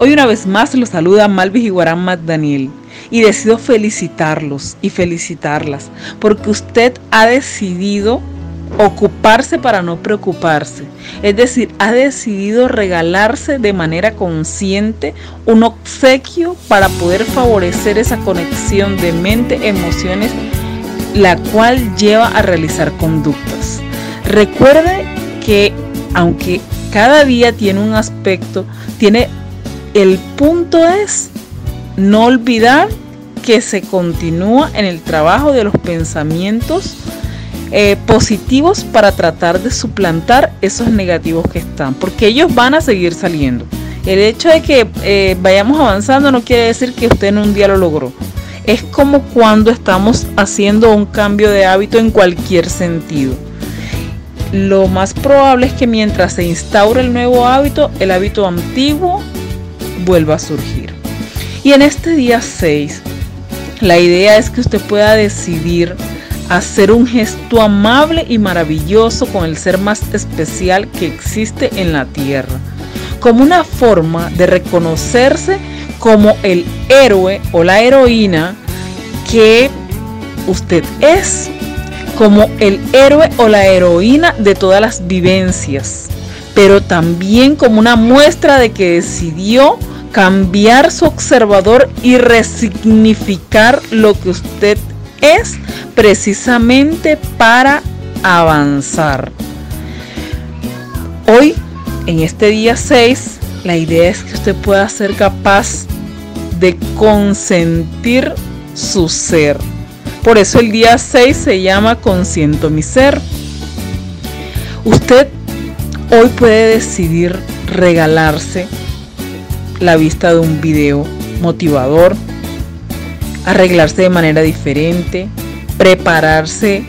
Hoy una vez más los saluda Malvis Iguarán Daniel y decido felicitarlos y felicitarlas porque usted ha decidido ocuparse para no preocuparse. Es decir, ha decidido regalarse de manera consciente un obsequio para poder favorecer esa conexión de mente, emociones, la cual lleva a realizar conductas. Recuerde que aunque cada día tiene un aspecto, tiene el punto es no olvidar que se continúa en el trabajo de los pensamientos eh, positivos para tratar de suplantar esos negativos que están, porque ellos van a seguir saliendo. El hecho de que eh, vayamos avanzando no quiere decir que usted en un día lo logró. Es como cuando estamos haciendo un cambio de hábito en cualquier sentido. Lo más probable es que mientras se instaure el nuevo hábito, el hábito antiguo vuelva a surgir. Y en este día 6, la idea es que usted pueda decidir hacer un gesto amable y maravilloso con el ser más especial que existe en la tierra, como una forma de reconocerse como el héroe o la heroína que usted es, como el héroe o la heroína de todas las vivencias, pero también como una muestra de que decidió cambiar su observador y resignificar lo que usted es precisamente para avanzar. Hoy, en este día 6, la idea es que usted pueda ser capaz de consentir su ser. Por eso el día 6 se llama Consiento mi ser. Usted hoy puede decidir regalarse la vista de un video motivador, arreglarse de manera diferente, prepararse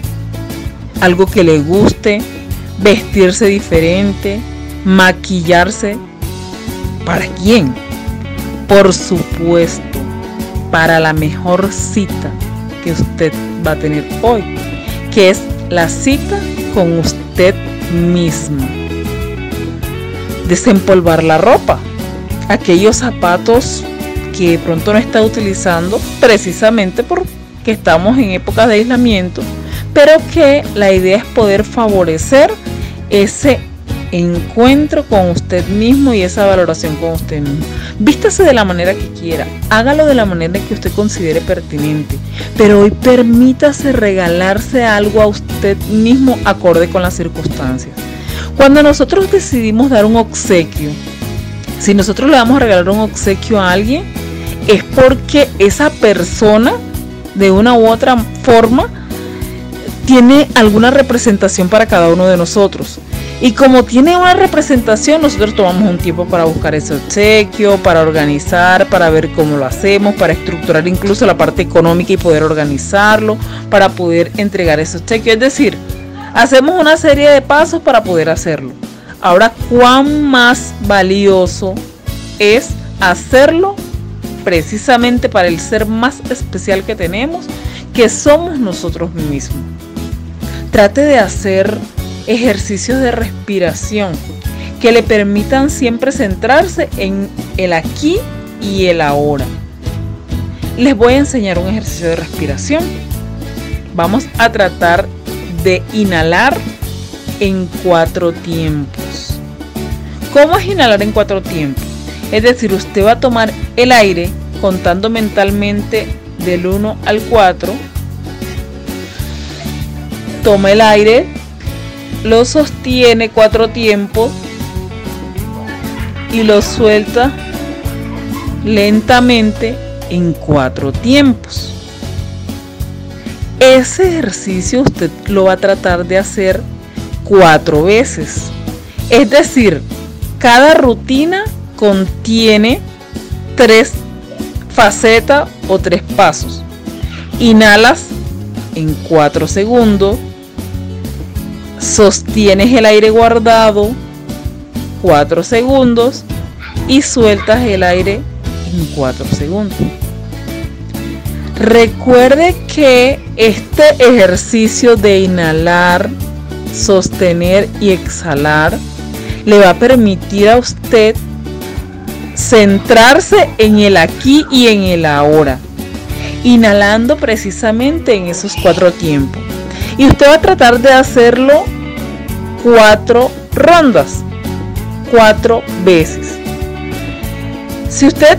algo que le guste, vestirse diferente, maquillarse. ¿Para quién? Por supuesto, para la mejor cita que usted va a tener hoy, que es la cita con usted mismo. Desempolvar la ropa aquellos zapatos que pronto no está utilizando precisamente porque estamos en épocas de aislamiento, pero que la idea es poder favorecer ese encuentro con usted mismo y esa valoración con usted mismo. Vístase de la manera que quiera, hágalo de la manera que usted considere pertinente, pero hoy permítase regalarse algo a usted mismo acorde con las circunstancias. Cuando nosotros decidimos dar un obsequio, si nosotros le vamos a regalar un obsequio a alguien, es porque esa persona, de una u otra forma, tiene alguna representación para cada uno de nosotros. Y como tiene una representación, nosotros tomamos un tiempo para buscar ese obsequio, para organizar, para ver cómo lo hacemos, para estructurar incluso la parte económica y poder organizarlo, para poder entregar ese obsequio. Es decir, hacemos una serie de pasos para poder hacerlo. Ahora, ¿cuán más valioso es hacerlo precisamente para el ser más especial que tenemos, que somos nosotros mismos? Trate de hacer ejercicios de respiración que le permitan siempre centrarse en el aquí y el ahora. Les voy a enseñar un ejercicio de respiración. Vamos a tratar de inhalar en cuatro tiempos. ¿Cómo es inhalar en cuatro tiempos? Es decir, usted va a tomar el aire contando mentalmente del 1 al 4. Toma el aire, lo sostiene cuatro tiempos y lo suelta lentamente en cuatro tiempos. Ese ejercicio usted lo va a tratar de hacer cuatro veces. Es decir, cada rutina contiene tres facetas o tres pasos. Inhalas en cuatro segundos. Sostienes el aire guardado cuatro segundos y sueltas el aire en cuatro segundos. Recuerde que este ejercicio de inhalar sostener y exhalar le va a permitir a usted centrarse en el aquí y en el ahora, inhalando precisamente en esos cuatro tiempos. Y usted va a tratar de hacerlo cuatro rondas, cuatro veces. Si usted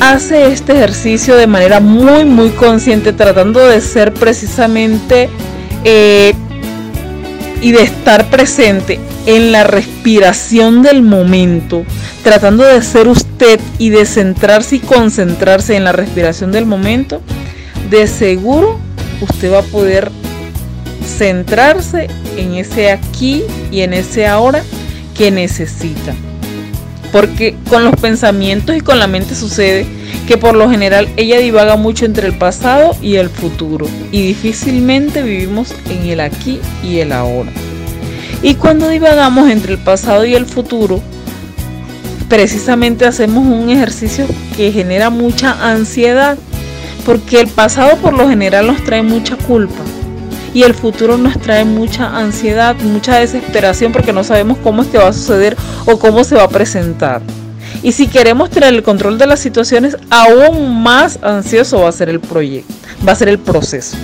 hace este ejercicio de manera muy, muy consciente, tratando de ser precisamente eh, y de estar presente en la respiración del momento, tratando de ser usted y de centrarse y concentrarse en la respiración del momento, de seguro usted va a poder centrarse en ese aquí y en ese ahora que necesita. Porque con los pensamientos y con la mente sucede que por lo general ella divaga mucho entre el pasado y el futuro y difícilmente vivimos en el aquí y el ahora. Y cuando divagamos entre el pasado y el futuro, precisamente hacemos un ejercicio que genera mucha ansiedad, porque el pasado por lo general nos trae mucha culpa y el futuro nos trae mucha ansiedad, mucha desesperación porque no sabemos cómo es que va a suceder o cómo se va a presentar. Y si queremos tener el control de las situaciones, aún más ansioso va a ser el proyecto, va a ser el proceso.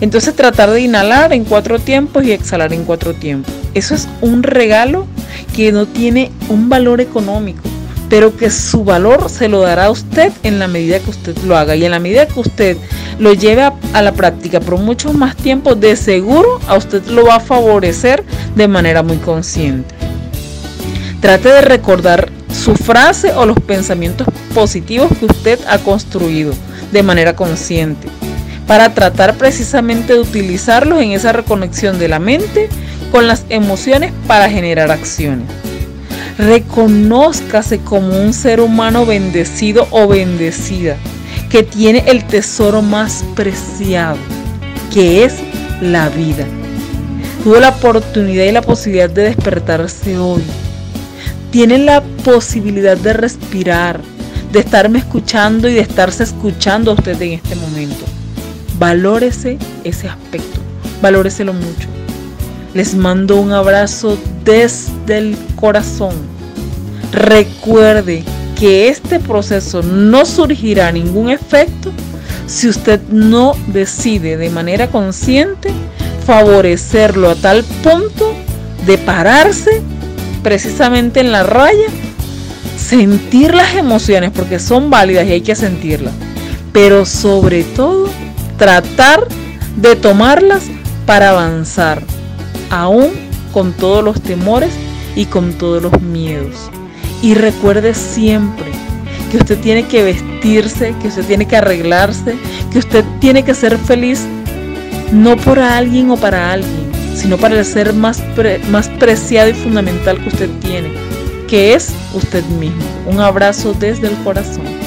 Entonces tratar de inhalar en cuatro tiempos y exhalar en cuatro tiempos. Eso es un regalo que no tiene un valor económico pero que su valor se lo dará a usted en la medida que usted lo haga y en la medida que usted lo lleve a, la práctica por mucho más tiempo, de seguro a usted lo va a favorecer de manera muy consciente. Trate de recordar su frase o los pensamientos positivos que usted ha construido de manera consciente para tratar precisamente de utilizarlos en esa reconexión de la mente con las emociones para generar acciones. Reconózcase como un ser humano bendecido o bendecida, que tiene el tesoro más preciado, que es la vida. Tuvo la oportunidad y la posibilidad de despertarse hoy. Tiene la posibilidad de respirar, de estarme escuchando y de estarse escuchando a usted en este momento. Valórese ese aspecto, valóreselo mucho. Les mando un abrazo desde el corazón. Recuerde que este proceso no surgirá ningún efecto si usted no decide de manera consciente favorecerlo a tal punto de pararse precisamente en la raya, sentir las emociones porque son válidas y hay que sentirlas, pero sobre todo tratar de tomarlas para avanzar aún con todos los temores y con todos los miedos. Y recuerde siempre que usted tiene que vestirse, que usted tiene que arreglarse, que usted tiene que ser feliz no por alguien o para alguien, sino para el ser más, más preciado y fundamental que usted tiene, que es usted mismo. Un abrazo desde el corazón.